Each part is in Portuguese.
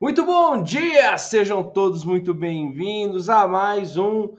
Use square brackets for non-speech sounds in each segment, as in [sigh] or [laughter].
Muito bom dia! Sejam todos muito bem-vindos a mais um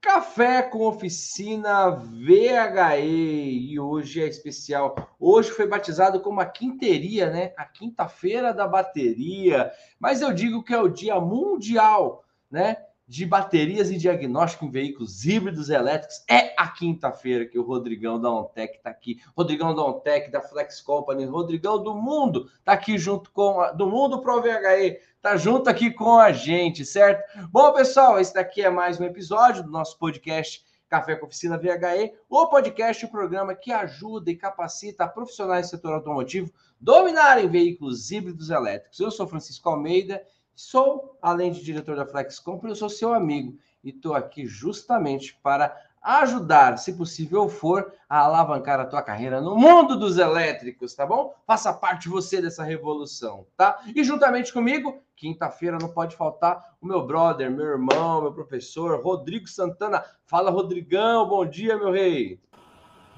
Café com Oficina VHE. E hoje é especial. Hoje foi batizado como a quinteria, né? A quinta-feira da bateria. Mas eu digo que é o dia mundial, né? De baterias e diagnóstico em veículos híbridos elétricos. É a quinta-feira que o Rodrigão da Ontec está aqui. Rodrigão da Ontec, da Flex Company, Rodrigão do Mundo, está aqui junto com a, do Mundo Pro VHE, está junto aqui com a gente, certo? Bom, pessoal, esse daqui é mais um episódio do nosso podcast Café com Oficina VHE, o podcast, o programa que ajuda e capacita profissionais do setor automotivo dominarem veículos híbridos elétricos. Eu sou Francisco Almeida Sou, além de diretor da Flex Company, eu sou seu amigo e estou aqui justamente para ajudar, se possível for, a alavancar a tua carreira no mundo dos elétricos, tá bom? Faça parte você dessa revolução, tá? E juntamente comigo, quinta-feira não pode faltar o meu brother, meu irmão, meu professor, Rodrigo Santana. Fala, Rodrigão, bom dia, meu rei.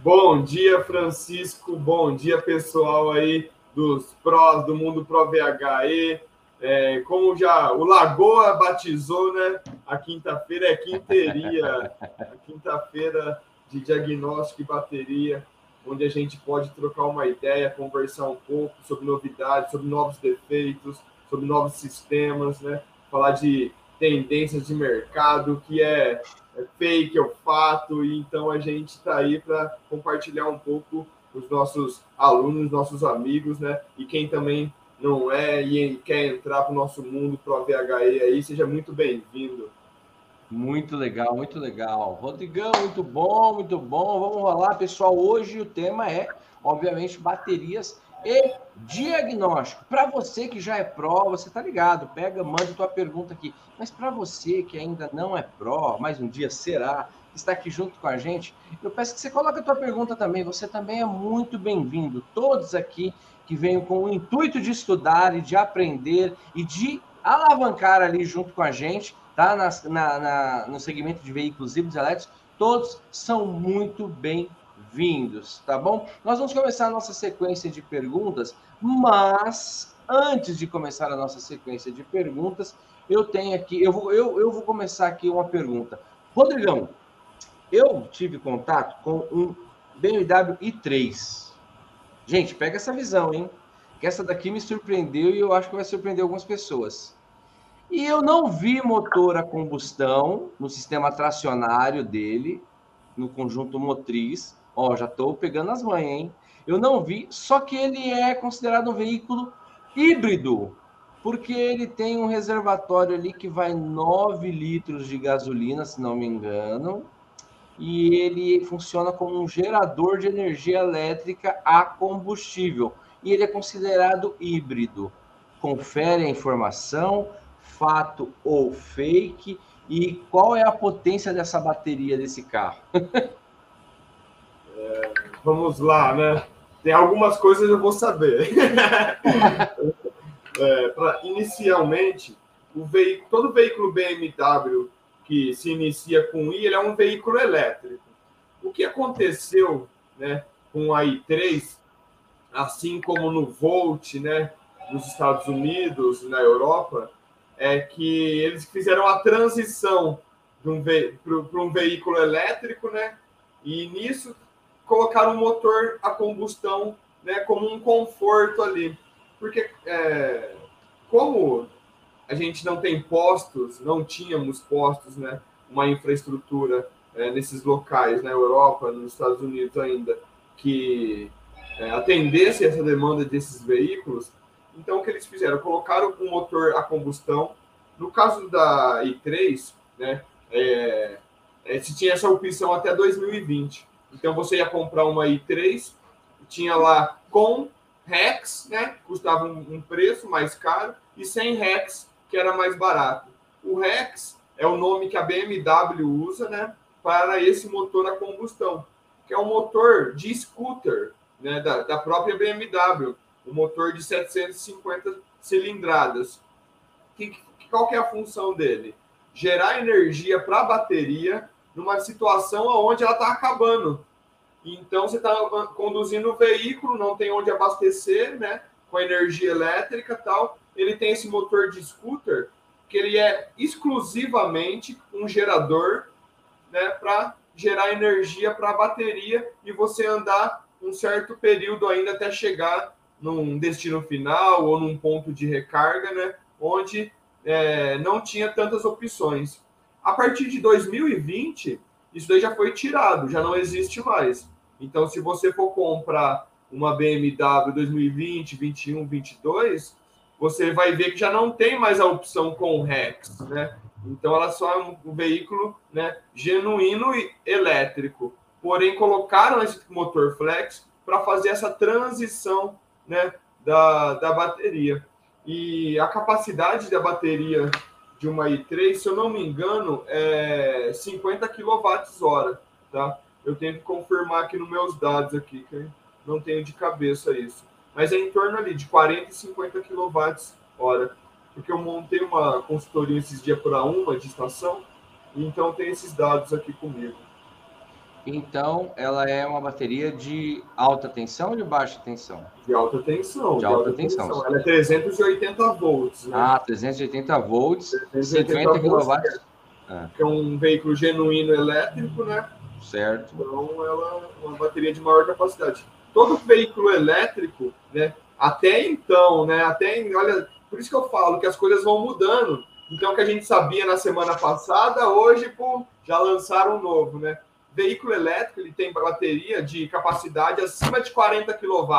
Bom dia, Francisco. Bom dia, pessoal aí dos prós do mundo Pro VHE. É, como já o Lagoa batizou, né? A quinta-feira é quinteria, a quinta-feira de diagnóstico e bateria, onde a gente pode trocar uma ideia, conversar um pouco sobre novidades, sobre novos defeitos, sobre novos sistemas, né? Falar de tendências de mercado, que é, é fake, é o fato, e então a gente está aí para compartilhar um pouco os nossos alunos, nossos amigos, né? E quem também não é e quer entrar para o nosso mundo, para o VHE aí, seja muito bem-vindo. Muito legal, muito legal. Rodrigão, muito bom, muito bom. Vamos rolar, pessoal. Hoje o tema é, obviamente, baterias e diagnóstico. Para você que já é pró, você tá ligado, pega, manda tua pergunta aqui. Mas para você que ainda não é pró, mais um dia será, está aqui junto com a gente, eu peço que você coloque a tua pergunta também. Você também é muito bem-vindo. Todos aqui que venham com o intuito de estudar e de aprender e de alavancar ali junto com a gente, tá? Na, na, na no segmento de veículos híbridos elétricos, todos são muito bem-vindos, tá bom? Nós vamos começar a nossa sequência de perguntas, mas antes de começar a nossa sequência de perguntas, eu tenho aqui, eu vou, eu, eu vou começar aqui uma pergunta. Rodrigão, eu tive contato com um BMW i3, Gente, pega essa visão, hein? Que essa daqui me surpreendeu e eu acho que vai surpreender algumas pessoas. E eu não vi motor a combustão no sistema tracionário dele, no conjunto motriz. Ó, já estou pegando as manhas, hein? Eu não vi, só que ele é considerado um veículo híbrido, porque ele tem um reservatório ali que vai 9 litros de gasolina, se não me engano, e ele funciona como um gerador de energia elétrica a combustível. E ele é considerado híbrido. Confere a informação, fato ou fake, e qual é a potência dessa bateria desse carro? [laughs] é, vamos lá, né? Tem algumas coisas eu vou saber. [laughs] é, pra, inicialmente, o veículo, todo veículo BMW que se inicia com I, ele é um veículo elétrico. O que aconteceu né, com a I3, assim como no Volt, né, nos Estados Unidos, na Europa, é que eles fizeram a transição para um, um veículo elétrico, né, e nisso colocaram o motor a combustão né, como um conforto ali. Porque, é, como a gente não tem postos, não tínhamos postos, né? Uma infraestrutura é, nesses locais, na Europa, nos Estados Unidos ainda, que é, atendesse essa demanda desses veículos. Então, o que eles fizeram? Colocaram um motor a combustão. No caso da i3, né? É, é, se tinha essa opção até 2020. Então, você ia comprar uma i3, tinha lá com Rex, né? Custava um, um preço mais caro, e sem Rex que era mais barato. O Rex é o nome que a BMW usa, né, para esse motor a combustão, que é um motor de scooter, né, da, da própria BMW, um motor de 750 cilindradas. Que, qual que é a função dele? Gerar energia para a bateria numa situação onde ela está acabando. Então você está conduzindo o veículo, não tem onde abastecer, né? Com energia elétrica tal ele tem esse motor de scooter que ele é exclusivamente um gerador né, para gerar energia para a bateria e você andar um certo período ainda até chegar num destino final ou num ponto de recarga, né, onde é, não tinha tantas opções. A partir de 2020, isso daí já foi tirado, já não existe mais. Então, se você for comprar uma BMW 2020, 21, 22, você vai ver que já não tem mais a opção com Rex, né? Então, ela só é um veículo né, genuíno e elétrico. Porém, colocaram esse motor flex para fazer essa transição né, da, da bateria. E a capacidade da bateria de uma i3, se eu não me engano, é 50 kWh, tá? Eu tenho que confirmar aqui nos meus dados aqui, que não tenho de cabeça isso. Mas é em torno ali de 40 e 50 kWh, porque eu montei uma consultoria esses dias para uma de estação, então tem esses dados aqui comigo. Então, ela é uma bateria de alta tensão ou de baixa tensão? De alta tensão. De, de alta, alta tensão. tensão. Ela é 380 volts. Né? Ah, 380 volts, 380 50 kW. É. Que é um veículo genuíno elétrico, né? Certo. Então, ela é uma bateria de maior capacidade. Todo veículo elétrico, né? Até então, né? Até, olha, por isso que eu falo que as coisas vão mudando. Então, o que a gente sabia na semana passada, hoje, pô, já lançaram um novo, né? veículo elétrico ele tem bateria de capacidade acima de 40 kW.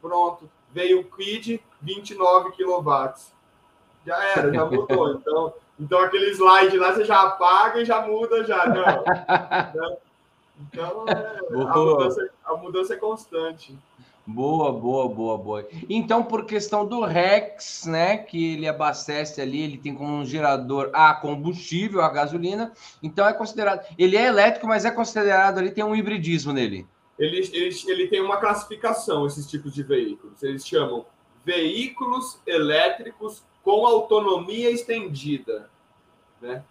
Pronto, veio o Quid 29 kW. Já era, já mudou. [laughs] Então, então aquele slide lá você já apaga e já muda já. Não. Né? [laughs] Então, [laughs] é, a, mudança, a mudança é constante. Boa, boa, boa, boa. Então, por questão do Rex, né, que ele abastece ali, ele tem como um gerador a combustível, a gasolina, então é considerado. Ele é elétrico, mas é considerado ali, tem um hibridismo nele. Ele, ele, ele tem uma classificação, esses tipos de veículos. Eles chamam veículos elétricos com autonomia estendida, né?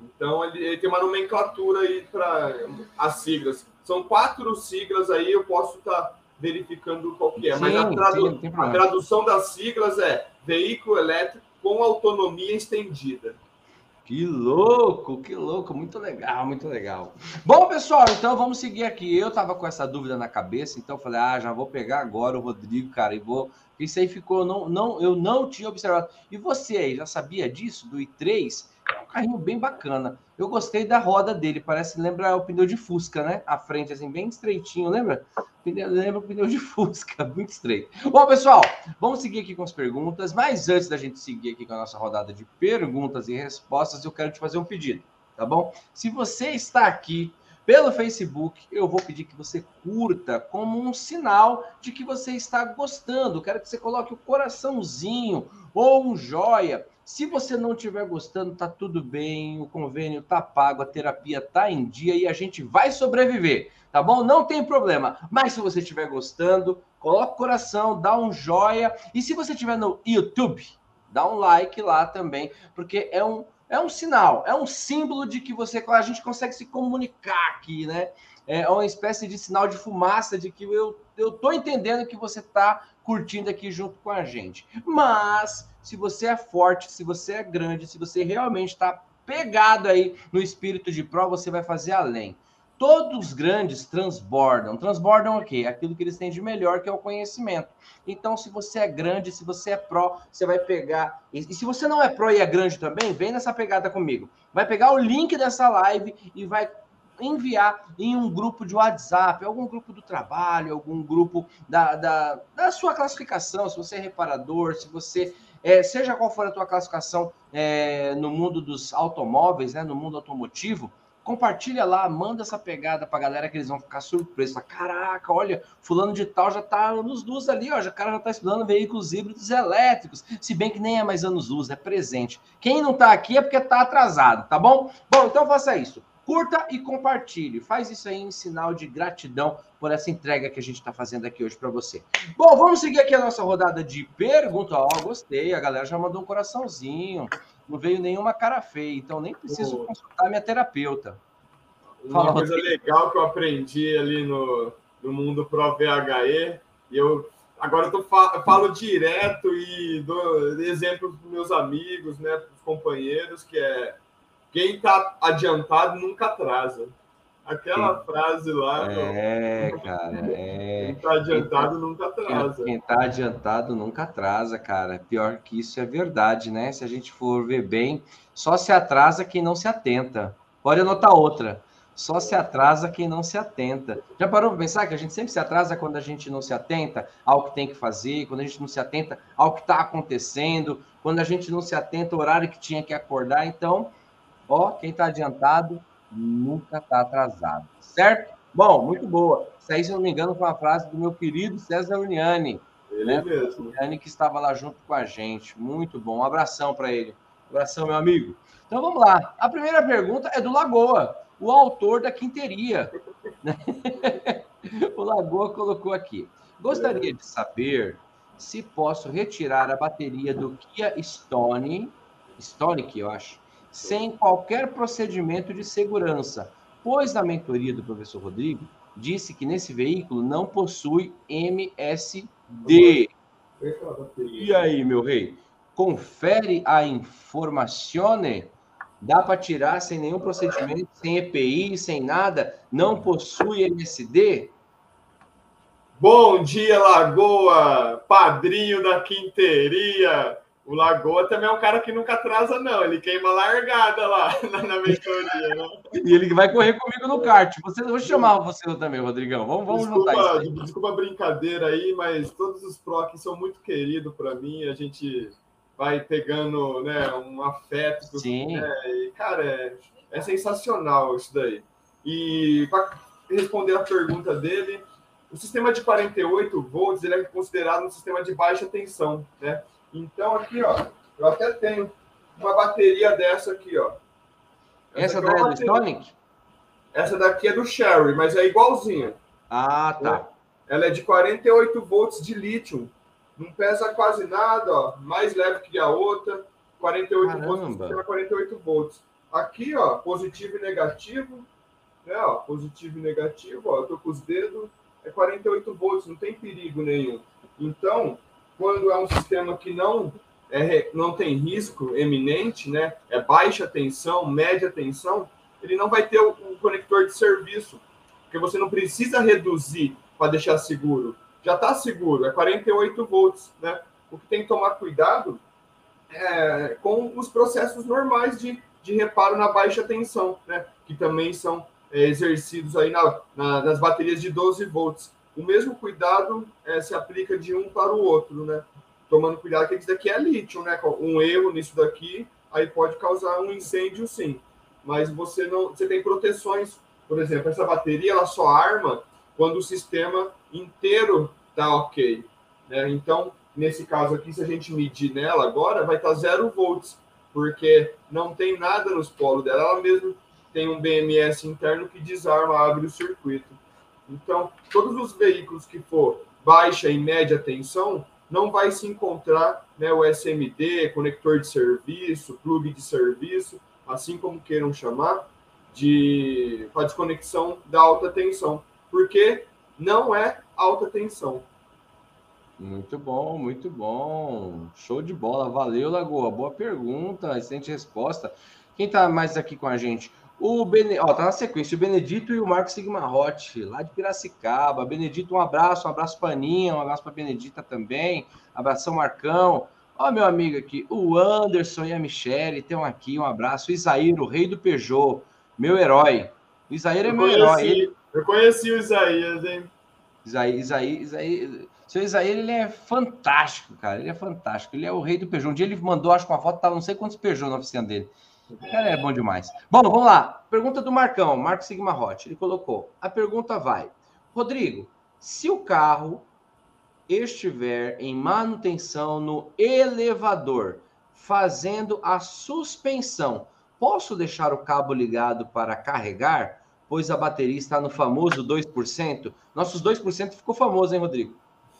Então, ele, ele tem uma nomenclatura aí para as siglas. São quatro siglas aí, eu posso estar. Tá verificando qual que é. Sim, Mas a, tradu sim, a tradução das siglas é veículo elétrico com autonomia estendida. Que louco, que louco, muito legal, muito legal. Bom, pessoal, então vamos seguir aqui. Eu tava com essa dúvida na cabeça, então falei, ah, já vou pegar agora o Rodrigo, cara, e vou. Isso aí ficou, não, não, eu não tinha observado. E você aí, já sabia disso, do i3? Carrinho bem bacana. Eu gostei da roda dele, parece, lembra o pneu de Fusca, né? A frente, assim, bem estreitinho, lembra? lembra o pneu de Fusca, [laughs] muito estreito. Bom, pessoal, vamos seguir aqui com as perguntas, mas antes da gente seguir aqui com a nossa rodada de perguntas e respostas, eu quero te fazer um pedido, tá bom? Se você está aqui pelo Facebook, eu vou pedir que você curta como um sinal de que você está gostando. Quero que você coloque o coraçãozinho ou um joia se você não estiver gostando, tá tudo bem, o convênio tá pago, a terapia tá em dia e a gente vai sobreviver, tá bom? Não tem problema. Mas se você estiver gostando, coloca o coração, dá um joia e se você estiver no YouTube, dá um like lá também, porque é um é um sinal, é um símbolo de que você a gente consegue se comunicar aqui, né? É uma espécie de sinal de fumaça de que eu eu tô entendendo que você tá curtindo aqui junto com a gente. Mas se você é forte, se você é grande, se você realmente está pegado aí no espírito de pró, você vai fazer além. Todos os grandes transbordam. Transbordam o quê? Aquilo que eles têm de melhor, que é o conhecimento. Então, se você é grande, se você é pró, você vai pegar. E se você não é pró e é grande também, vem nessa pegada comigo. Vai pegar o link dessa live e vai enviar em um grupo de WhatsApp, algum grupo do trabalho, algum grupo da, da, da sua classificação, se você é reparador, se você é, seja qual for a tua classificação é, no mundo dos automóveis, né, no mundo automotivo, compartilha lá, manda essa pegada pra galera que eles vão ficar surpresos. Caraca, olha, fulano de tal já tá anos luz ali, ó, o cara já tá estudando veículos híbridos elétricos, se bem que nem é mais anos luz, é presente. Quem não tá aqui é porque tá atrasado, tá bom? Bom, então faça isso. Curta e compartilhe. Faz isso aí em sinal de gratidão por essa entrega que a gente está fazendo aqui hoje para você. Bom, vamos seguir aqui a nossa rodada de perguntas. Ó, oh, gostei, a galera já mandou um coraçãozinho. Não veio nenhuma cara feia, então nem preciso oh. consultar minha terapeuta. Fala, Uma coisa Rodrigo. legal que eu aprendi ali no, no mundo Pro VHE, e eu agora eu, fa falo direto e dou exemplos para meus amigos, né, para os companheiros, que é quem está adiantado nunca atrasa. Aquela frase lá. É, cara. É... Quem está adiantado quem tá, nunca atrasa. Quem está adiantado nunca atrasa, cara. Pior que isso é verdade, né? Se a gente for ver bem, só se atrasa quem não se atenta. Pode anotar outra. Só se atrasa quem não se atenta. Já parou para pensar que a gente sempre se atrasa quando a gente não se atenta ao que tem que fazer, quando a gente não se atenta ao que está acontecendo, quando a gente não se atenta ao horário que tinha que acordar. Então, ó, quem está adiantado nunca está atrasado, certo? Bom, muito boa. Isso aí, se não me engano, foi uma frase do meu querido César Uniani. Ele né? mesmo. Uniani que estava lá junto com a gente. Muito bom. Um abração para ele. Um abração, meu amigo. Então vamos lá. A primeira pergunta é do Lagoa, o autor da quinteria. [laughs] o Lagoa colocou aqui. Gostaria de saber se posso retirar a bateria do Kia Stone, Stonic, eu acho, sem qualquer procedimento de segurança, pois na mentoria do professor Rodrigo disse que nesse veículo não possui MSD. E aí, meu rei? Confere a informação? Dá para tirar sem nenhum procedimento, sem EPI, sem nada? Não possui MSD? Bom dia, Lagoa, padrinho da quinteria. O Lagoa também é um cara que nunca atrasa, não. Ele queima largada lá [laughs] na, na mentoria, né? E ele vai correr comigo no kart. Você, vou chamar você também, Rodrigão. Vamos, vamos desculpa, juntar isso. Aí. Desculpa a brincadeira aí, mas todos os pro aqui são muito queridos para mim. A gente vai pegando né, um afeto. Sim. Né? E, cara, é, é sensacional isso daí. E para responder a pergunta dele, o sistema de 48 volts ele é considerado um sistema de baixa tensão, né? Então, aqui, ó, eu até tenho uma bateria dessa aqui, ó. Essa, Essa daí é do Stonic? Essa daqui é do Sherry, mas é igualzinha. Ah, tá. Né? Ela é de 48 volts de lítio. Não pesa quase nada, ó. Mais leve que a outra. 48 Caramba. volts, 48 volts. Aqui, ó, positivo e negativo. Né, ó, positivo e negativo, ó. Eu tô com os dedos. É 48 volts, não tem perigo nenhum. Então, quando é um sistema que não é, não tem risco eminente, né? É baixa tensão, média tensão, ele não vai ter o, o conector de serviço, porque você não precisa reduzir para deixar seguro. Já está seguro, é 48 volts, né? O que tem que tomar cuidado é com os processos normais de, de reparo na baixa tensão, né? Que também são é, exercidos aí na, na, nas baterias de 12 volts o mesmo cuidado é, se aplica de um para o outro, né? Tomando cuidado que isso daqui é lítio, né? Um erro nisso daqui aí pode causar um incêndio, sim. Mas você não, você tem proteções. Por exemplo, essa bateria ela só arma quando o sistema inteiro tá ok, né? Então, nesse caso aqui, se a gente medir nela agora, vai estar tá zero volts, porque não tem nada nos polos dela. Ela mesmo tem um BMS interno que desarma, abre o circuito. Então, todos os veículos que for baixa e média tensão, não vai se encontrar né, o SMD, conector de serviço, plug de serviço, assim como queiram chamar, de a desconexão da alta tensão, porque não é alta tensão. Muito bom, muito bom. Show de bola. Valeu, Lagoa. Boa pergunta, excelente resposta. Quem está mais aqui com a gente? O Bene... Ó, tá na sequência, o Benedito e o Marco Sigmarotti, lá de Piracicaba. Benedito, um abraço, um abraço para Aninha, um abraço para Benedita também. Abração, Marcão. Ó, meu amigo aqui, o Anderson e a Michele tem um aqui, um abraço. Isaíro, o rei do Peugeot, meu herói. O Isaíro é meu conheci, herói. Ele... Eu conheci o Isaías, hein? Isaí, Isaí, Isaí. Seu Isaías, ele é fantástico, cara. Ele é fantástico. Ele é o rei do Peugeot. Um dia ele mandou, acho que uma foto, tava não sei quantos Peugeot na oficina dele. O cara é bom demais. Bom, vamos lá. Pergunta do Marcão, Marco Sigma Hot. Ele colocou. A pergunta vai: Rodrigo, se o carro estiver em manutenção no elevador, fazendo a suspensão, posso deixar o cabo ligado para carregar? Pois a bateria está no famoso 2%. Nossos 2% ficou famoso, hein, Rodrigo?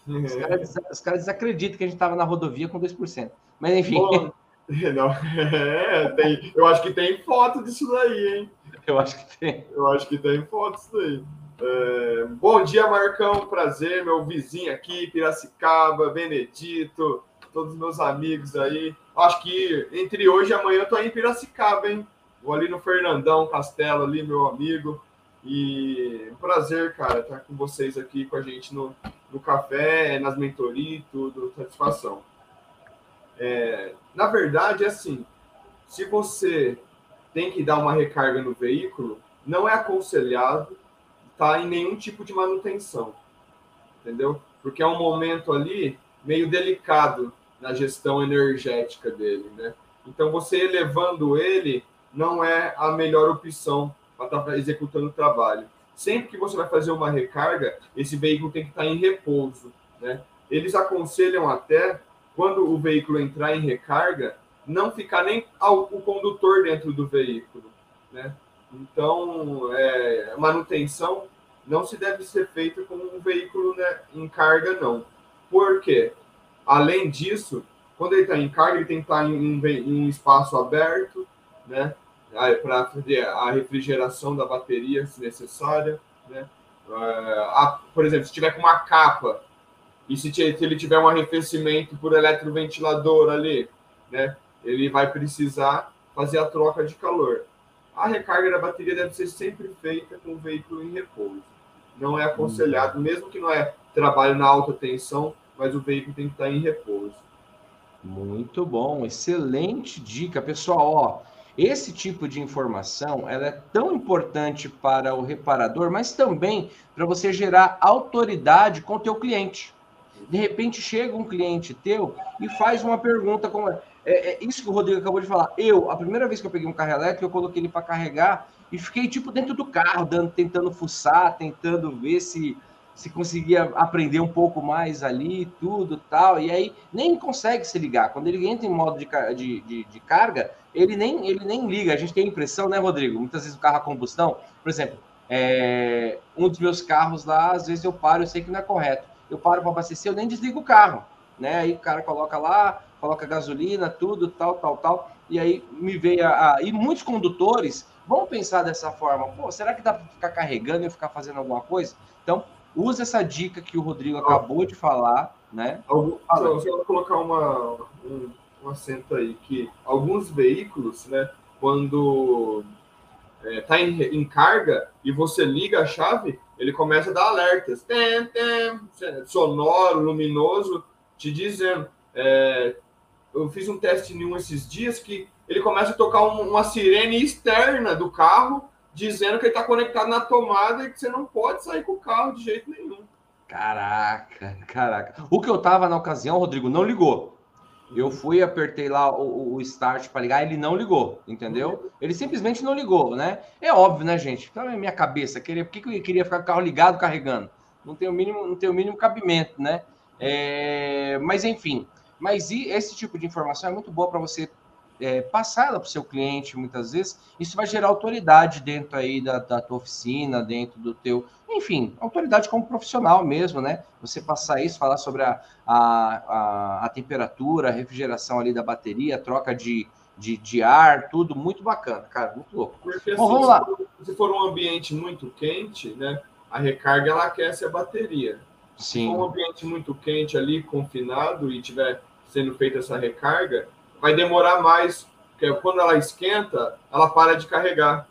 Os caras, os caras desacreditam que a gente estava na rodovia com 2%. Mas enfim. Bom. [laughs] [laughs] Não, é, tem, eu acho que tem foto disso daí, hein? Eu acho que tem. Eu acho que tem foto disso daí. É, bom dia, Marcão. Prazer, meu vizinho aqui, Piracicaba, Benedito, todos os meus amigos aí. Acho que entre hoje e amanhã eu tô aí em Piracicaba, hein? Vou ali no Fernandão Castelo, ali, meu amigo. E prazer, cara, estar com vocês aqui com a gente no, no café, nas mentorias, tudo, satisfação. É, na verdade, é assim, se você tem que dar uma recarga no veículo, não é aconselhado estar tá em nenhum tipo de manutenção, entendeu? Porque é um momento ali meio delicado na gestão energética dele, né? Então, você elevando ele não é a melhor opção para estar tá executando o trabalho. Sempre que você vai fazer uma recarga, esse veículo tem que estar tá em repouso, né? Eles aconselham até, quando o veículo entrar em recarga, não ficar nem o condutor dentro do veículo, né? Então, é, manutenção não se deve ser feita com um veículo né, em carga, não. Por quê? Além disso, quando ele está em carga, ele tem que estar tá em um, em um espaço aberto, né? Para a refrigeração da bateria, se necessária, né? Uh, a, por exemplo, se tiver com uma capa e se, se ele tiver um arrefecimento por eletroventilador ali, né? Ele vai precisar fazer a troca de calor. A recarga da bateria deve ser sempre feita com o veículo em repouso. Não é aconselhado, mesmo que não é trabalho na alta tensão, mas o veículo tem que estar em repouso. Muito bom, excelente dica, pessoal. Ó, esse tipo de informação ela é tão importante para o reparador, mas também para você gerar autoridade com o teu cliente. De repente chega um cliente teu e faz uma pergunta como é, é isso que o Rodrigo acabou de falar. Eu, a primeira vez que eu peguei um carro elétrico, eu coloquei ele para carregar e fiquei tipo dentro do carro, dando, tentando fuçar, tentando ver se se conseguia aprender um pouco mais ali, tudo tal, e aí nem consegue se ligar. Quando ele entra em modo de, de, de, de, carga, ele nem, ele nem liga. A gente tem a impressão, né, Rodrigo? Muitas vezes o carro a combustão, por exemplo, é, um dos meus carros lá, às vezes eu paro, eu sei que não é correto. Eu paro para abastecer, eu nem desligo o carro, né? Aí o cara coloca lá, coloca gasolina, tudo, tal, tal, tal, e aí me veio a. E muitos condutores vão pensar dessa forma: pô, será que dá para ficar carregando e ficar fazendo alguma coisa? Então, Usa essa dica que o Rodrigo acabou de falar, né? Algum, só, só colocar uma, um, um acento aí, que alguns veículos, né, quando está é, em, em, carga e você liga a chave, ele começa a dar alertas. Tem, tem, sonoro, luminoso, te dizendo. É, eu fiz um teste em um esses dias que ele começa a tocar um, uma sirene externa do carro dizendo que ele está conectado na tomada e que você não pode sair com o carro de jeito nenhum. Caraca, caraca. O que eu tava na ocasião, Rodrigo, não ligou. Eu fui, apertei lá o, o start para ligar, ele não ligou, entendeu? Ele simplesmente não ligou, né? É óbvio, né, gente? Então, é minha cabeça, queria, por que, que eu queria ficar com o carro ligado carregando? Não tem o mínimo, não tem o mínimo cabimento, né? É, mas enfim, mas esse tipo de informação é muito boa para você é, passar ela para o seu cliente muitas vezes, isso vai gerar autoridade dentro aí da, da tua oficina, dentro do teu, enfim, autoridade como profissional mesmo, né? Você passar isso, falar sobre a, a, a, a temperatura, a refrigeração ali da bateria, a troca de, de, de, ar, tudo muito bacana, cara, muito louco. Porque, Bom, assim, vamos lá. Se for um ambiente muito quente, né, a recarga ela aquece a bateria. Sim. Se for um ambiente muito quente ali, confinado, e tiver sendo feita essa recarga, vai demorar mais, porque quando ela esquenta, ela para de carregar.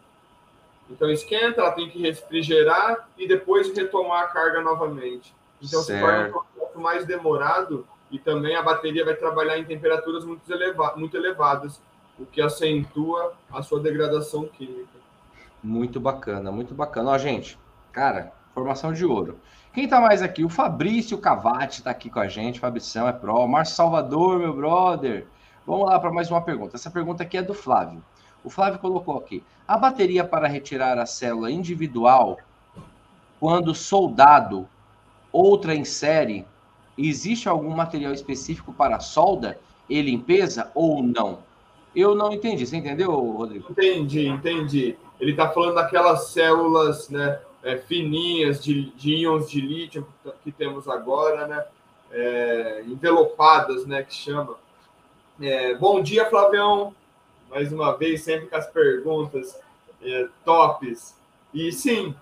Então esquenta, ela tem que refrigerar e depois retomar a carga novamente. Então certo. se torna um processo mais demorado e também a bateria vai trabalhar em temperaturas muito, eleva muito elevadas, o que acentua a sua degradação química. Muito bacana, muito bacana. Ó, gente, cara, formação de ouro. Quem tá mais aqui? O Fabrício Cavati tá aqui com a gente. Fabrição é pró. Márcio Salvador, meu brother. Vamos lá para mais uma pergunta. Essa pergunta aqui é do Flávio. O Flávio colocou aqui: a bateria para retirar a célula individual, quando soldado, outra em série, existe algum material específico para solda e limpeza ou não? Eu não entendi. Você entendeu, Rodrigo? Entendi, entendi. Ele está falando daquelas células né, é, fininhas de, de íons de lítio que temos agora, né? É, envelopadas, né? Que chama. É, bom dia, Flavião. Mais uma vez, sempre com as perguntas é, tops. E sim,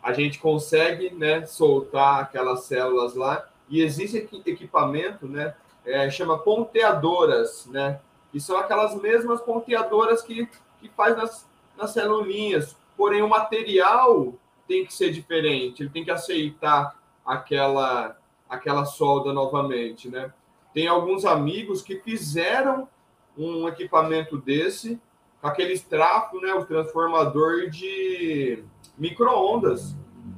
a gente consegue né, soltar aquelas células lá. E existe equipamento, né, é, chama ponteadoras, né, que são aquelas mesmas ponteadoras que, que faz nas, nas celulinhas. Porém, o material tem que ser diferente, ele tem que aceitar aquela, aquela solda novamente, né? Tem alguns amigos que fizeram um equipamento desse, com aquele trafo, né, o transformador de microondas.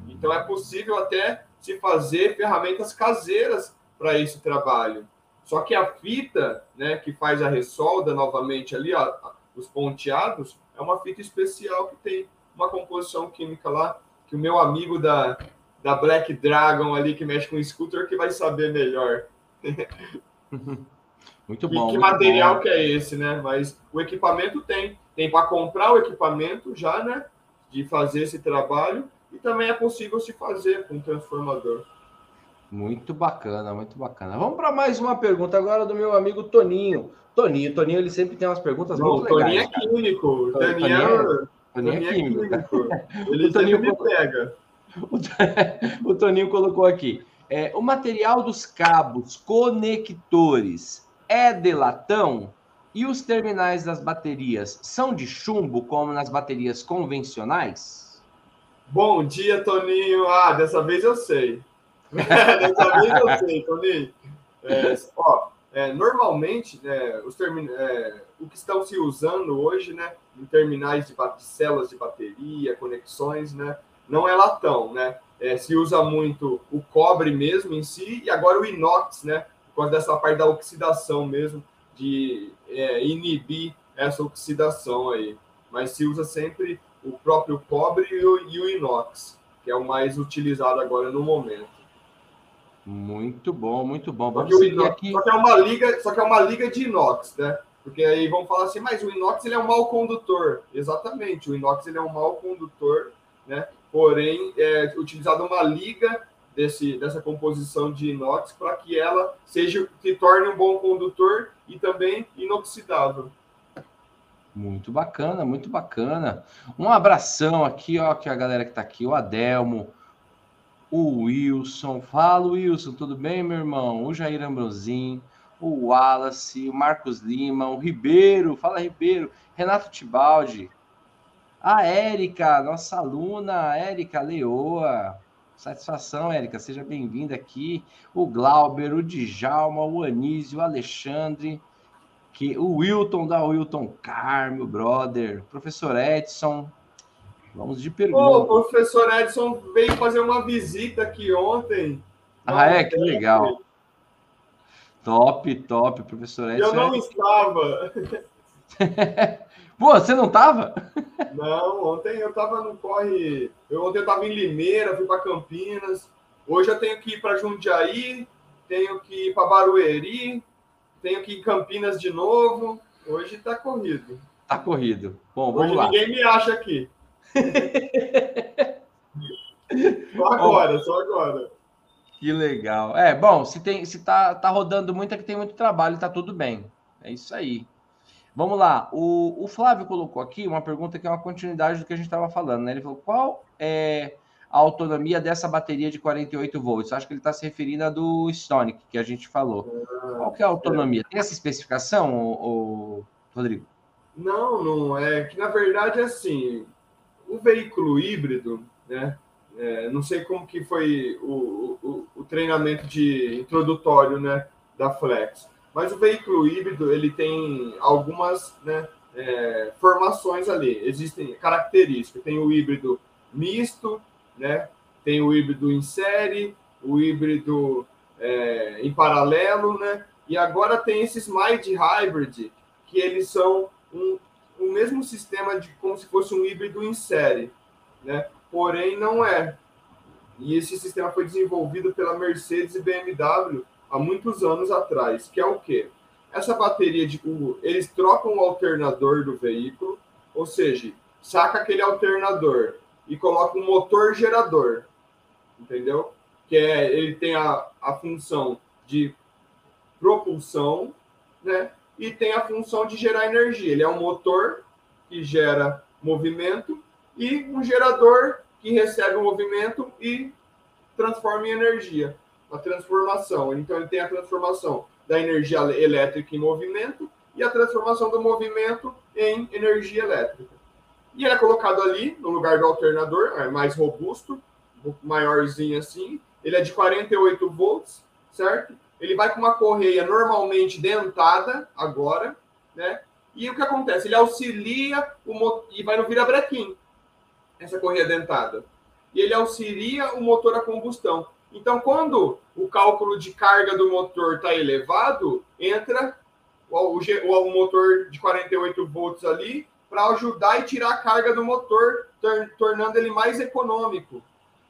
Então é possível até se fazer ferramentas caseiras para esse trabalho. Só que a fita, né, que faz a ressolda novamente ali, ó, os ponteados, é uma fita especial que tem uma composição química lá que o meu amigo da, da Black Dragon ali que mexe com scooter que vai saber melhor. [laughs] Muito bom. E que material bom. que é esse, né? Mas o equipamento tem. Tem para comprar o equipamento já, né? De fazer esse trabalho. E também é possível se fazer com um transformador. Muito bacana, muito bacana. Vamos para mais uma pergunta agora do meu amigo Toninho. Toninho, Toninho, ele sempre tem umas perguntas Não, muito o Toninho legais. é químico. O Toninho Toninho, é- é, Toninho é químico. químico. Ele [laughs] O Toninho me pega. [laughs] O Toninho colocou aqui. É, o material dos cabos conectores é de latão e os terminais das baterias são de chumbo, como nas baterias convencionais? Bom dia, Toninho. Ah, dessa vez eu sei. [laughs] dessa vez eu sei, Toninho. É, ó, é, normalmente, né, os termi- é, o que estão se usando hoje, né, em terminais de, de células de bateria, conexões, né, não é latão, né? É, se usa muito o cobre mesmo em si e agora o inox, né? Por causa dessa parte da oxidação mesmo, de é, inibir essa oxidação aí. Mas se usa sempre o próprio cobre e o, e o inox, que é o mais utilizado agora no momento. Muito bom, muito bom. Só que, inox, aqui. só que é uma liga, só que é uma liga de inox, né? Porque aí vão falar assim, mas o inox ele é um mau condutor. Exatamente, o inox ele é um mau condutor, né? Porém, é utilizada uma liga desse, dessa composição de inox para que ela seja se torne um bom condutor e também inoxidável. Muito bacana, muito bacana. Um abração aqui, ó, que a galera que tá aqui, o Adelmo, o Wilson. Fala, Wilson, tudo bem, meu irmão? O Jair Ambrosim, o Wallace, o Marcos Lima, o Ribeiro, fala Ribeiro, Renato Tibaldi, a Érica, nossa aluna, Érica Leoa. Satisfação, Érica, seja bem-vinda aqui. O Glauber, o Djalma, o Anísio, o Alexandre, que o Wilton da Wilton Carmo, brother, professor Edson. Vamos de Pô, o pergunta. professor Edson veio fazer uma visita aqui ontem. ah, é, que legal. Top, top, professor Edson. eu não estava. [laughs] Pô, você não tava? Não, ontem eu estava no corre. Eu, ontem eu estava em Limeira, fui para Campinas. Hoje eu tenho que ir para Jundiaí, tenho que ir para Barueri, tenho que ir em Campinas de novo. Hoje está corrido. Tá corrido. Bom, vamos Hoje lá. ninguém me acha aqui. [laughs] só agora, só agora. Que legal. É, bom, se tem, se tá, tá rodando muito é que tem muito trabalho, tá tudo bem. É isso aí. Vamos lá. O, o Flávio colocou aqui uma pergunta que é uma continuidade do que a gente estava falando, né? Ele falou: qual é a autonomia dessa bateria de 48 volts? Acho que ele está se referindo à do Stonic, que a gente falou. Qual que é a autonomia? Tem essa especificação, ô, ô, Rodrigo? Não, não é. Que na verdade é assim, o veículo híbrido, né? é, não sei como que foi o, o, o treinamento de introdutório, né, da Flex, mas o veículo híbrido ele tem algumas, né, é, formações ali. Existem características. Tem o híbrido misto, né? Tem o híbrido em série, o híbrido é, em paralelo, né? E agora tem esses mild hybrid que eles são um, o mesmo sistema de como se fosse um híbrido em série, né? Porém não é. E esse sistema foi desenvolvido pela Mercedes e BMW há muitos anos atrás, que é o quê? Essa bateria de o- eles trocam o alternador do veículo, ou seja, saca aquele alternador e coloca um motor gerador, entendeu? Que é ele tem a, a função de propulsão, né? E tem a função de gerar energia. Ele é um motor que gera movimento e um gerador que recebe o movimento e transforma em energia. A transformação. Então, ele tem a transformação da energia elétrica em movimento e a transformação do movimento em energia elétrica. E ele é colocado ali, no lugar do alternador, é mais robusto, maiorzinho assim. Ele é de 48 volts, certo? Ele vai com uma correia normalmente dentada, agora, né? E o que acontece? Ele auxilia o motor, e vai no virabrequim, essa correia dentada. E ele auxilia o motor a combustão. Então, quando o cálculo de carga do motor está elevado, entra o, o, o, motor de 48 volts ali para ajudar e tirar a carga do motor, tornando ele mais econômico.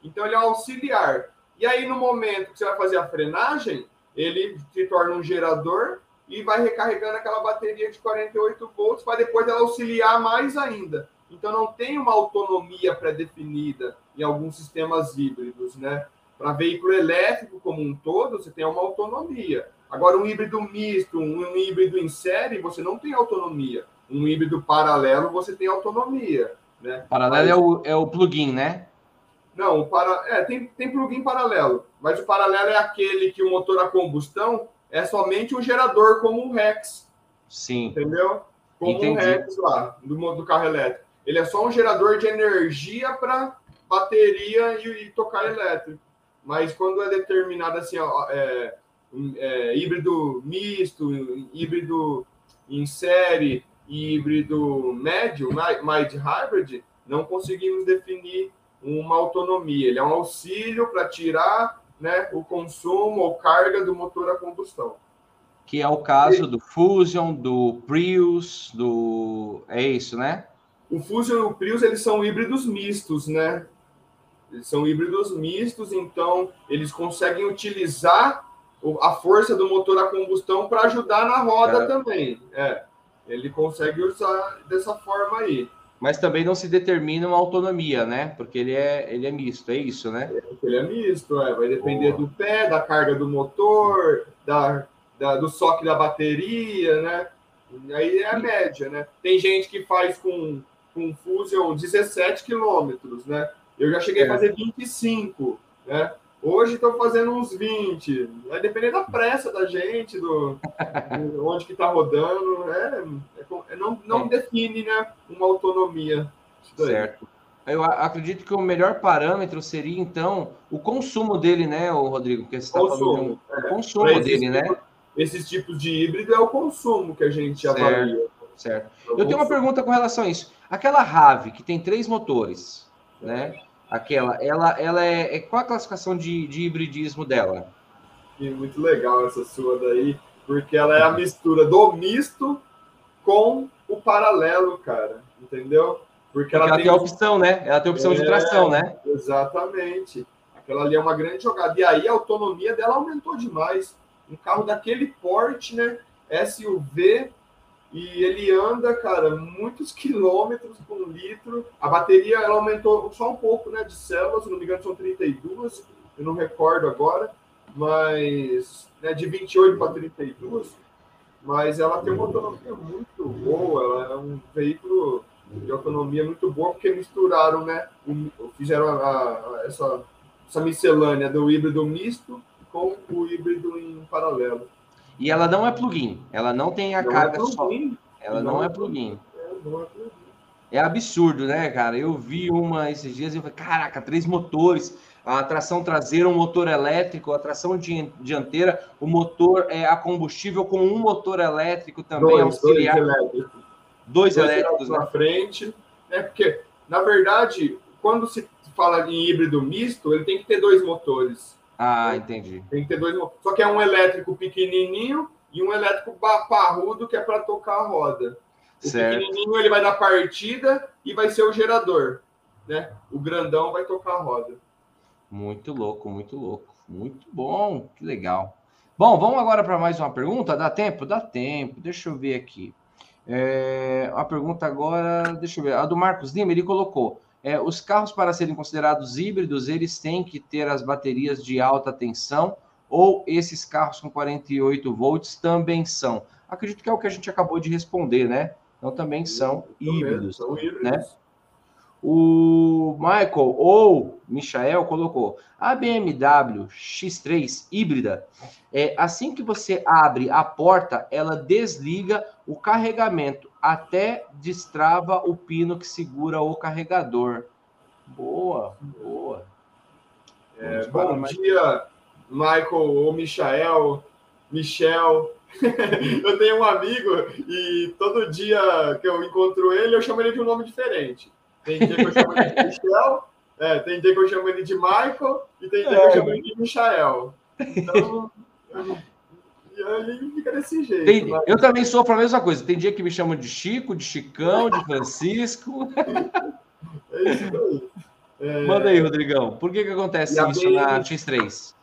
Então, ele é auxiliar. E aí, no momento que você vai fazer a frenagem, ele se torna um gerador e vai recarregando aquela bateria de 48 volts para depois ela auxiliar mais ainda. Então não tem uma autonomia pré-definida em alguns sistemas híbridos, né? Para veículo elétrico como um todo, você tem uma autonomia. Agora, um híbrido misto, um híbrido em série, você não tem autonomia. Um híbrido paralelo, você tem autonomia. Né? Paralelo é, o, é o plugin, né? Não, para... é, tem, tem plugin paralelo, mas o paralelo é aquele que o motor a combustão é somente um gerador como o Rex. Sim. Entendeu? Como o Rex lá, do, do carro elétrico. Ele é só um gerador de energia para bateria e, e, tocar elétrico. Mas quando é determinado assim, ó, é, é, híbrido misto, híbrido em série, híbrido médio, mild hybrid, não conseguimos definir uma autonomia. Ele é um auxílio para tirar né, o consumo ou carga do motor a combustão. Que é o caso e... do Fusion, do Prius, do. É isso, né? O Fusion e o Prius eles são híbridos mistos, né? Eles são híbridos mistos, então eles conseguem utilizar a força do motor a combustão para ajudar na roda é. também. É, ele consegue usar dessa forma aí mas também não se determina uma autonomia, né? Porque ele é, ele é misto, é isso, né? Ele é misto, é. vai depender Boa. do pé, da carga do motor, da, da, do soque da bateria, né? Aí é a média, né? Tem gente que faz com, com Fusion 17 quilômetros, né? Eu já cheguei é. a fazer 25, né? Hoje estou fazendo uns 20. Vai depender da pressa da gente, do, do onde que está rodando. É, é, é, não, não é. define né, uma autonomia. Certo. Eu acredito que o melhor parâmetro seria, então, o consumo dele, né, Rodrigo? Porque você está falando o é. consumo dele, né? Esses tipos de híbrido é o consumo que a gente certo, avalia. Certo. É Eu tenho uma pergunta com relação a isso. Aquela RAV, que tem três motores, né? Aquela, ela, ela é, é qual a classificação de, de hibridismo dela? E muito legal essa sua daí, porque ela é a mistura do misto com o paralelo, cara, entendeu? Porque, porque ela, ela tem, tem a opção, né? Ela tem a opção é, de tração, né? Exatamente. Aquela ali é uma grande jogada. E aí a autonomia dela aumentou demais. Um carro daquele porte, né? SUV, e ele anda, cara, muitos quilômetros por litro. A bateria ela aumentou só um pouco, né, de células, se não me engano são 32, eu não recordo agora, mas né, de 28 para 32. Mas ela tem uma autonomia muito boa, ela é um veículo de autonomia muito boa, porque misturaram, né, fizeram a, a, essa, essa miscelânea do híbrido misto com o híbrido em paralelo. E ela não é plugin. Ela não tem a não é carga é só. Ela não, não é plugin. É absurdo, né, cara? Eu vi uma esses dias e falei, caraca, três motores, a tração traseira, um motor elétrico, a tração dianteira, o motor é a combustível com um motor elétrico também dois, auxiliar. Dois elétricos. Dois, dois elétricos na né? frente. É porque, na verdade, quando se fala em híbrido misto, ele tem que ter dois motores. Ah, entendi. Tem que ter dois. Só que é um elétrico pequenininho e um elétrico parrudo que é para tocar a roda. O certo. pequenininho ele vai dar partida e vai ser o gerador, né? O grandão vai tocar a roda. Muito louco, muito louco. Muito bom, que legal. Bom, vamos agora para mais uma pergunta. Dá tempo? Dá tempo. Deixa eu ver aqui. É, a pergunta agora, deixa eu ver. A do Marcos Lima, ele colocou: é, os carros, para serem considerados híbridos, eles têm que ter as baterias de alta tensão ou esses carros com 48 volts também são? Acredito que é o que a gente acabou de responder, né? Então também são híbridos, são híbridos. né? O Michael ou Michael colocou a BMW X3 híbrida. É, assim que você abre a porta, ela desliga o carregamento até destrava o pino que segura o carregador. Boa, boa. É, bom mais... dia, Michael ou Michael, Michel. [laughs] eu tenho um amigo e todo dia que eu encontro ele, eu chamo ele de um nome diferente. Tem dia que eu chamo ele de Michel, é, tem dia que eu chamo ele de Michael e tem dia é. que eu chamo ele de Michael. Então, ele fica desse jeito. Tem, mas... Eu também sofro a mesma coisa. Tem dia que me chamam de Chico, de Chicão, de Francisco. É isso aí. É... Manda aí, Rodrigão. Por que, que acontece isso na X3?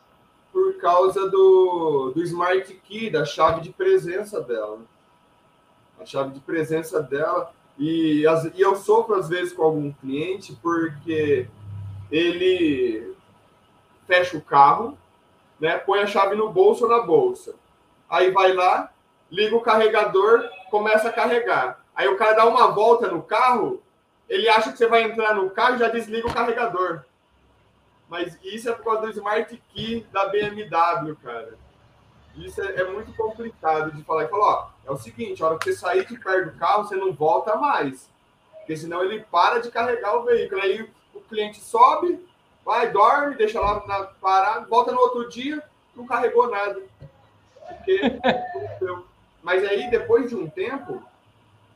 Por causa do, do Smart Key, da chave de presença dela. A chave de presença dela e, as, e eu sofro às vezes com algum cliente porque ele fecha o carro, né, põe a chave no bolso ou na bolsa. Aí vai lá, liga o carregador, começa a carregar. Aí o cara dá uma volta no carro, ele acha que você vai entrar no carro e já desliga o carregador. Mas isso é por causa do Smart Key da BMW, cara. Isso é, é muito complicado de falar. Ele falou, ó, é o seguinte, a hora que você sair de perto do carro, você não volta mais. Porque senão ele para de carregar o veículo. Aí o cliente sobe, vai, dorme, deixa lá na parada, volta no outro dia, não carregou nada. Porque [laughs] Mas aí, depois de um tempo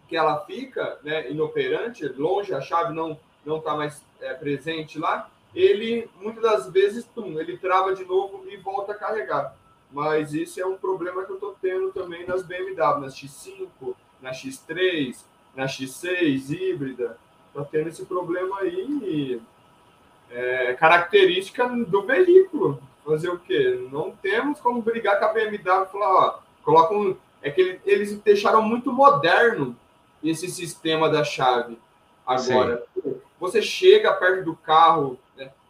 que ela fica né, inoperante, longe, a chave não não está mais é, presente lá, ele, muitas das vezes, tum, ele trava de novo e volta a carregar mas isso é um problema que eu estou tendo também nas BMW, nas X5, na X3, na X6 híbrida, está tendo esse problema aí. É, característica do veículo. Fazer o quê? Não temos como brigar com a BMW e falar, ó, coloca um. É que eles deixaram muito moderno esse sistema da chave. Agora, Sim. você chega perto do carro,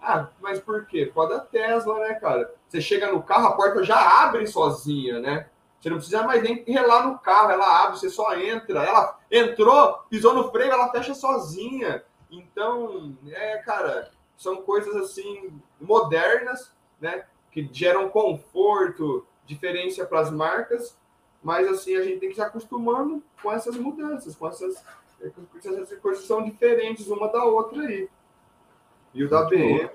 ah, mas por quê? Por causa da Tesla, né, cara? Você chega no carro, a porta já abre sozinha, né? Você não precisa mais nem relar no carro, ela abre, você só entra. Ela entrou, pisou no freio, ela fecha sozinha. Então, é, cara, são coisas assim modernas, né? Que geram conforto, diferença para as marcas, mas assim a gente tem que se acostumando com essas mudanças, com essas, essas coisas são diferentes uma da outra aí. E o da BM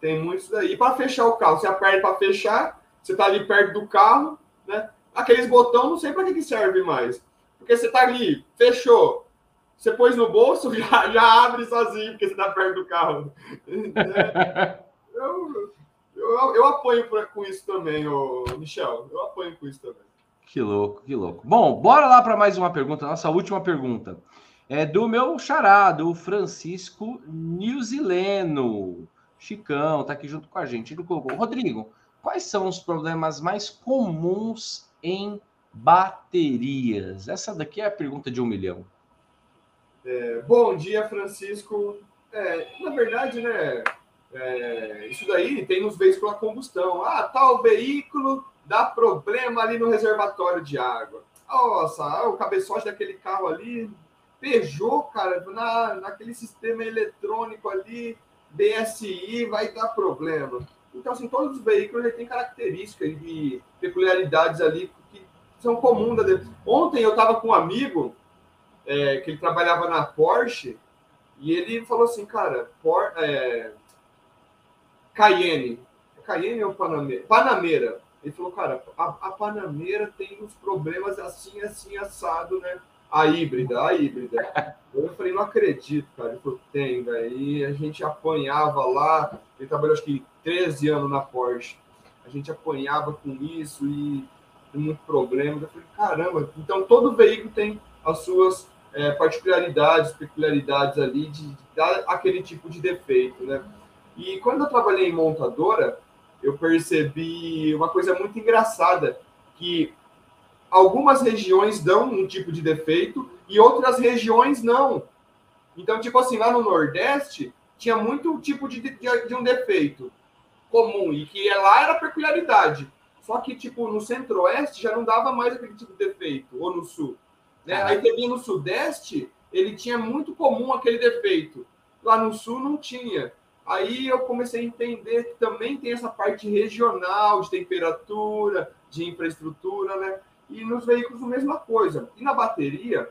tem muitos daí. E para fechar o carro, você aperta para fechar, você está ali perto do carro, né? Aqueles botões, não sei para que, que serve mais. Porque você está ali, fechou, você pôs no bolso, [laughs] já, já abre sozinho, porque você está perto do carro. [laughs] eu, eu, eu apoio pra, com isso também, ô, Michel. Eu apoio com isso também. Que louco, que louco. Bom, bora lá para mais uma pergunta, nossa última pergunta é do meu charado, o Francisco Newzileno. Chicão, tá aqui junto com a gente. Ele colocou: Rodrigo, quais são os problemas mais comuns em baterias? Essa daqui é a pergunta de um milhão. É, bom dia, Francisco. É, na verdade, né? É, isso daí tem nos veículos a combustão. Ah, tal veículo dá problema ali no reservatório de água. Nossa, o cabeçote daquele carro ali Peugeot, cara, na, naquele sistema eletrônico ali, BSI, vai dar problema. Então, assim, todos os veículos têm características e peculiaridades ali que são comuns. Da... Ontem eu estava com um amigo é, que ele trabalhava na Porsche e ele falou assim, cara, Por, é, Cayenne. Cayenne ou Panamera? Panamera. Ele falou, cara, a, a Panamera tem uns problemas assim, assim, assado, né? A híbrida, a híbrida. Eu falei, não acredito, cara. Ele falou, tem. E a gente apanhava lá. Ele trabalhou acho que 13 anos na Porsche. A gente apanhava com isso e muito problema. Eu falei, caramba, então todo veículo tem as suas é, particularidades, peculiaridades ali de, de dar aquele tipo de defeito, né? E quando eu trabalhei em montadora, eu percebi uma coisa muito engraçada, que algumas regiões dão um tipo de defeito e outras regiões não. Então, tipo assim, lá no Nordeste, tinha muito tipo de, de, de um defeito comum e que lá era peculiaridade. Só que, tipo, no Centro-Oeste já não dava mais aquele tipo de defeito, ou no Sul. Né? Aí teve no Sudeste, ele tinha muito comum aquele defeito. lá no sul não tinha. Aí eu comecei a entender que também tem essa parte regional de temperatura, de infraestrutura, né? E nos veículos a mesma coisa. E na bateria,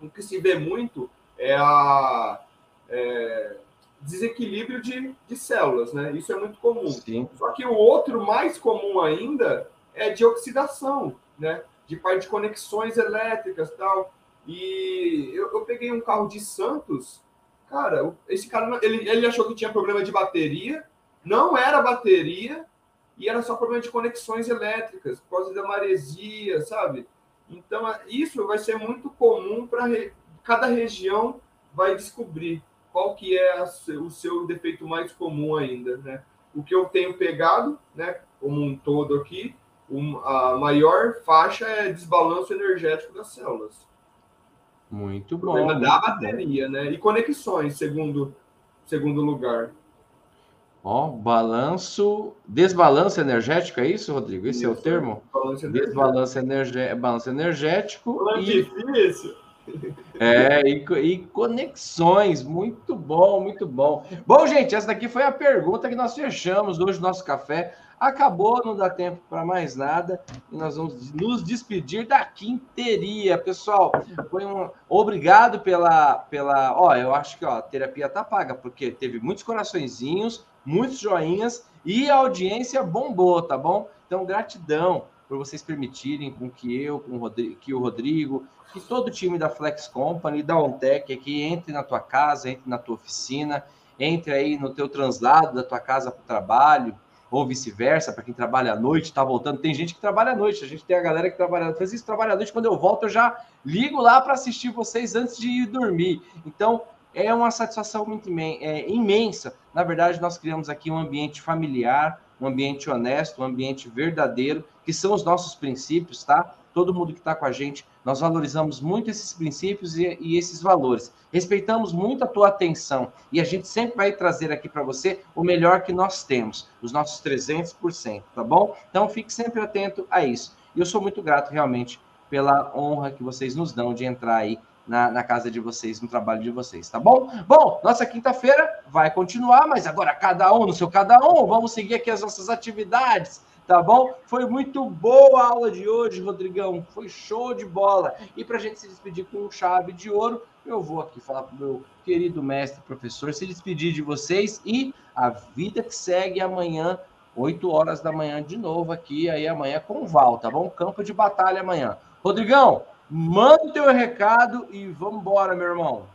o que se vê muito é a é, desequilíbrio de, de células, né? Isso é muito comum. Sim. Só que o outro mais comum ainda é de oxidação, né? De parte de conexões elétricas tal. E eu, eu peguei um carro de Santos Cara, esse cara, ele, ele achou que tinha problema de bateria, não era bateria, e era só problema de conexões elétricas, por causa da maresia, sabe? Então, isso vai ser muito comum para re... cada região vai descobrir qual que é o seu defeito mais comum ainda, né? O que eu tenho pegado, né, como um todo aqui, um, a maior faixa é desbalanço energético das células. Muito bom. Problema da bateria, né? E conexões, segundo, segundo lugar. Ó, balanço, desbalanço energético, é isso, Rodrigo? Esse isso. é o termo? Balanço desbalanço energético, balanço energético e difícil. [laughs] É, e, e, conexões, muito bom, muito bom. Bom, gente, essa daqui foi a pergunta que nós fechamos hoje no nosso café. Acabou, não dá tempo para mais nada. E nós vamos nos despedir da quinteria. Pessoal, foi um obrigado pela. pela ó, eu acho que ó, a terapia tá paga, porque teve muitos coraçõezinhos, muitos joinhas e a audiência bombou, tá bom? Então, gratidão por vocês permitirem com que eu, com o Rodrigo, que o Rodrigo, que todo o time da Flex Company, da OnTech aqui entre na tua casa, entre na tua oficina, entre aí no teu translado da tua casa para o trabalho, ou vice-versa, para quem trabalha à noite, está voltando. Tem gente que trabalha à noite, a gente tem a galera que trabalha, faz isso, trabalha à noite. Quando eu volto, eu já ligo lá para assistir vocês antes de ir dormir. Então, é uma satisfação muito é, imensa. Na verdade, nós criamos aqui um ambiente familiar, um ambiente honesto, um ambiente verdadeiro, que são os nossos princípios, tá? Todo mundo que está com a gente nós valorizamos muito esses princípios e, e, esses valores. Respeitamos muito a tua atenção e a gente sempre vai trazer aqui para você o melhor que nós temos, os nossos 300%, tá bom? Então fique sempre atento a isso. E eu sou muito grato realmente pela honra que vocês nos dão de entrar aí na, na, casa de vocês, no trabalho de vocês, tá bom? Bom, nossa quinta-feira vai continuar, mas agora cada um no seu cada um, vamos seguir aqui as nossas atividades tá bom? Foi muito boa a aula de hoje, Rodrigão. Foi show de bola. E para a gente se despedir com chave de ouro, eu vou aqui falar para meu querido mestre professor se despedir de vocês e a vida que segue amanhã, 8 horas da manhã, de novo aqui, aí amanhã com o Val, tá bom? Campo de batalha amanhã. Rodrigão, manda teu recado e vamos embora, meu irmão.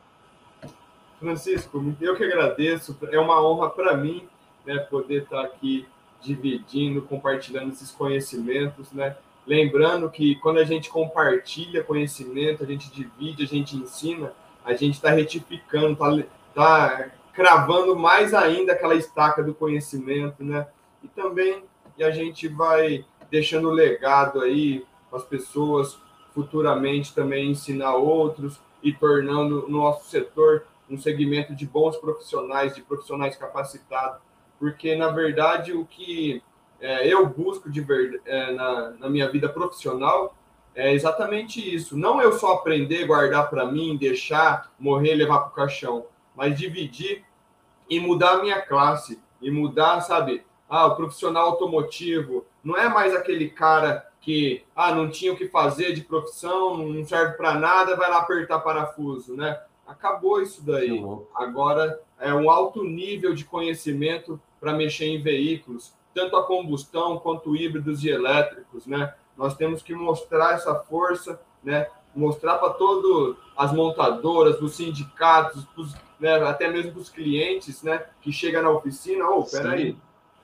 Francisco, eu que agradeço. É uma honra para mim né, poder estar aqui dividindo, compartilhando esses conhecimentos, né? Lembrando que quando a gente compartilha conhecimento, a gente divide, a gente ensina, a gente está retificando, está tá cravando mais ainda aquela estaca do conhecimento, né? E também a gente vai deixando legado aí para as pessoas futuramente também ensinar outros e tornando o nosso setor um segmento de bons profissionais, de profissionais capacitados porque na verdade o que é, eu busco de ver, é, na, na minha vida profissional é exatamente isso. Não eu só aprender, guardar para mim, deixar, morrer, levar para o caixão, mas dividir e mudar a minha classe e mudar, sabe? Ah, o profissional automotivo não é mais aquele cara que ah, não tinha o que fazer de profissão, não serve para nada, vai lá apertar parafuso, né? Acabou isso daí. Agora é um alto nível de conhecimento para mexer em veículos, tanto a combustão quanto híbridos e elétricos, né? Nós temos que mostrar essa força, né? Mostrar para todas as montadoras, os sindicatos, né? até mesmo para os clientes, né? Que chega na oficina, ô, oh, peraí,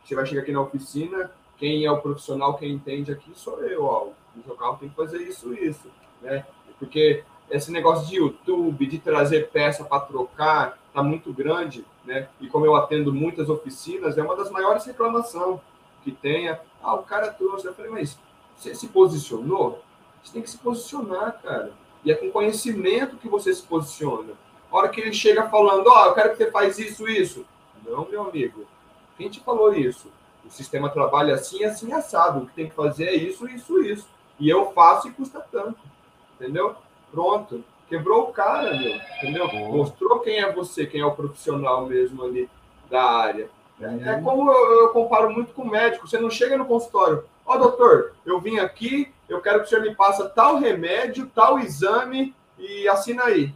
você vai chegar aqui na oficina, quem é o profissional, quem entende aqui sou eu, ó, o seu carro tem que fazer isso, isso, né? Porque esse negócio de YouTube, de trazer peça para trocar, tá muito grande, né? E como eu atendo muitas oficinas, é uma das maiores reclamações que tenha. Ah, o cara trouxe. Eu falei, mas você se posicionou? Você tem que se posicionar, cara. E é com conhecimento que você se posiciona. A hora que ele chega falando, ó, oh, eu quero que você faz isso, isso. Não, meu amigo. Quem te falou isso? O sistema trabalha assim, assim, assado. O que tem que fazer é isso, isso, isso. E eu faço e custa tanto. Entendeu? Pronto Quebrou o cara, meu, entendeu? Mostrou quem é você, quem é o profissional mesmo ali da área. É, é como eu, eu, comparo muito com o médico. Você não chega no consultório, ó, oh, doutor, eu vim aqui, eu quero que o senhor me passe tal remédio, tal exame e assina aí.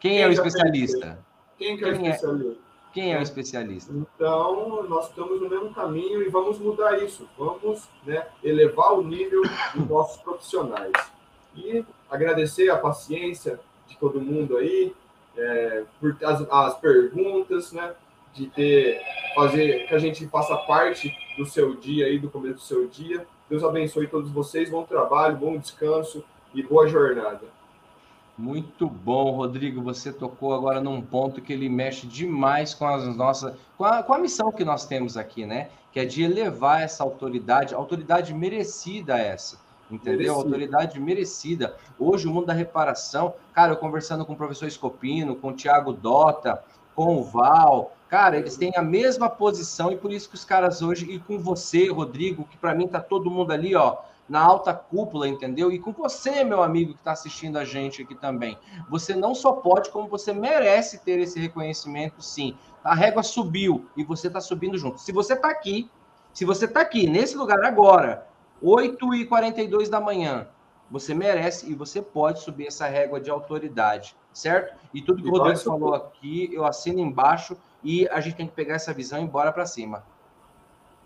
Quem, quem é o especialista? Quem que é o é? especialista? Quem é o especialista? Então, nós estamos no mesmo caminho e vamos mudar isso. Vamos né, elevar o nível dos nossos profissionais. E agradecer a paciência de todo mundo aí, é, por as, as perguntas, né? De ter, fazer, que a gente faça parte do seu dia aí, do começo do seu dia. Deus abençoe todos vocês, bom trabalho, bom descanso e boa jornada. Muito bom, Rodrigo. Você tocou agora num ponto que ele mexe demais com as nossas, com a, com a missão que nós temos aqui, né? Que é de elevar essa autoridade, autoridade merecida essa, entendeu? Autoridade merecida. Hoje o mundo da reparação, cara, eu conversando com o professor Escopino, com o Tiago Dota, com o Val, cara, eles têm a mesma posição e por isso que os caras hoje e com você, Rodrigo, que para mim tá todo mundo ali, ó na alta cúpula, entendeu? E com você, meu amigo que está assistindo a gente aqui também. Você não só pode, como você merece ter esse reconhecimento, sim. A régua subiu e você está subindo junto. Se você está aqui, se você está aqui, nesse lugar agora, 8h42 da manhã, você merece e você pode subir essa régua de autoridade, certo? E tudo que o Rodrigo falou aqui, eu assino embaixo e a gente tem que pegar essa visão e ir embora para cima.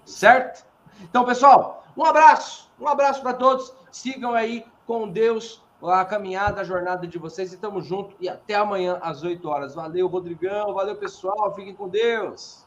Certo? Então, pessoal, um abraço, um abraço para todos. Sigam aí com Deus a caminhada, a jornada de vocês e tamo junto e até amanhã às 8 horas. Valeu, Rodrigão, valeu, pessoal. Fiquem com Deus.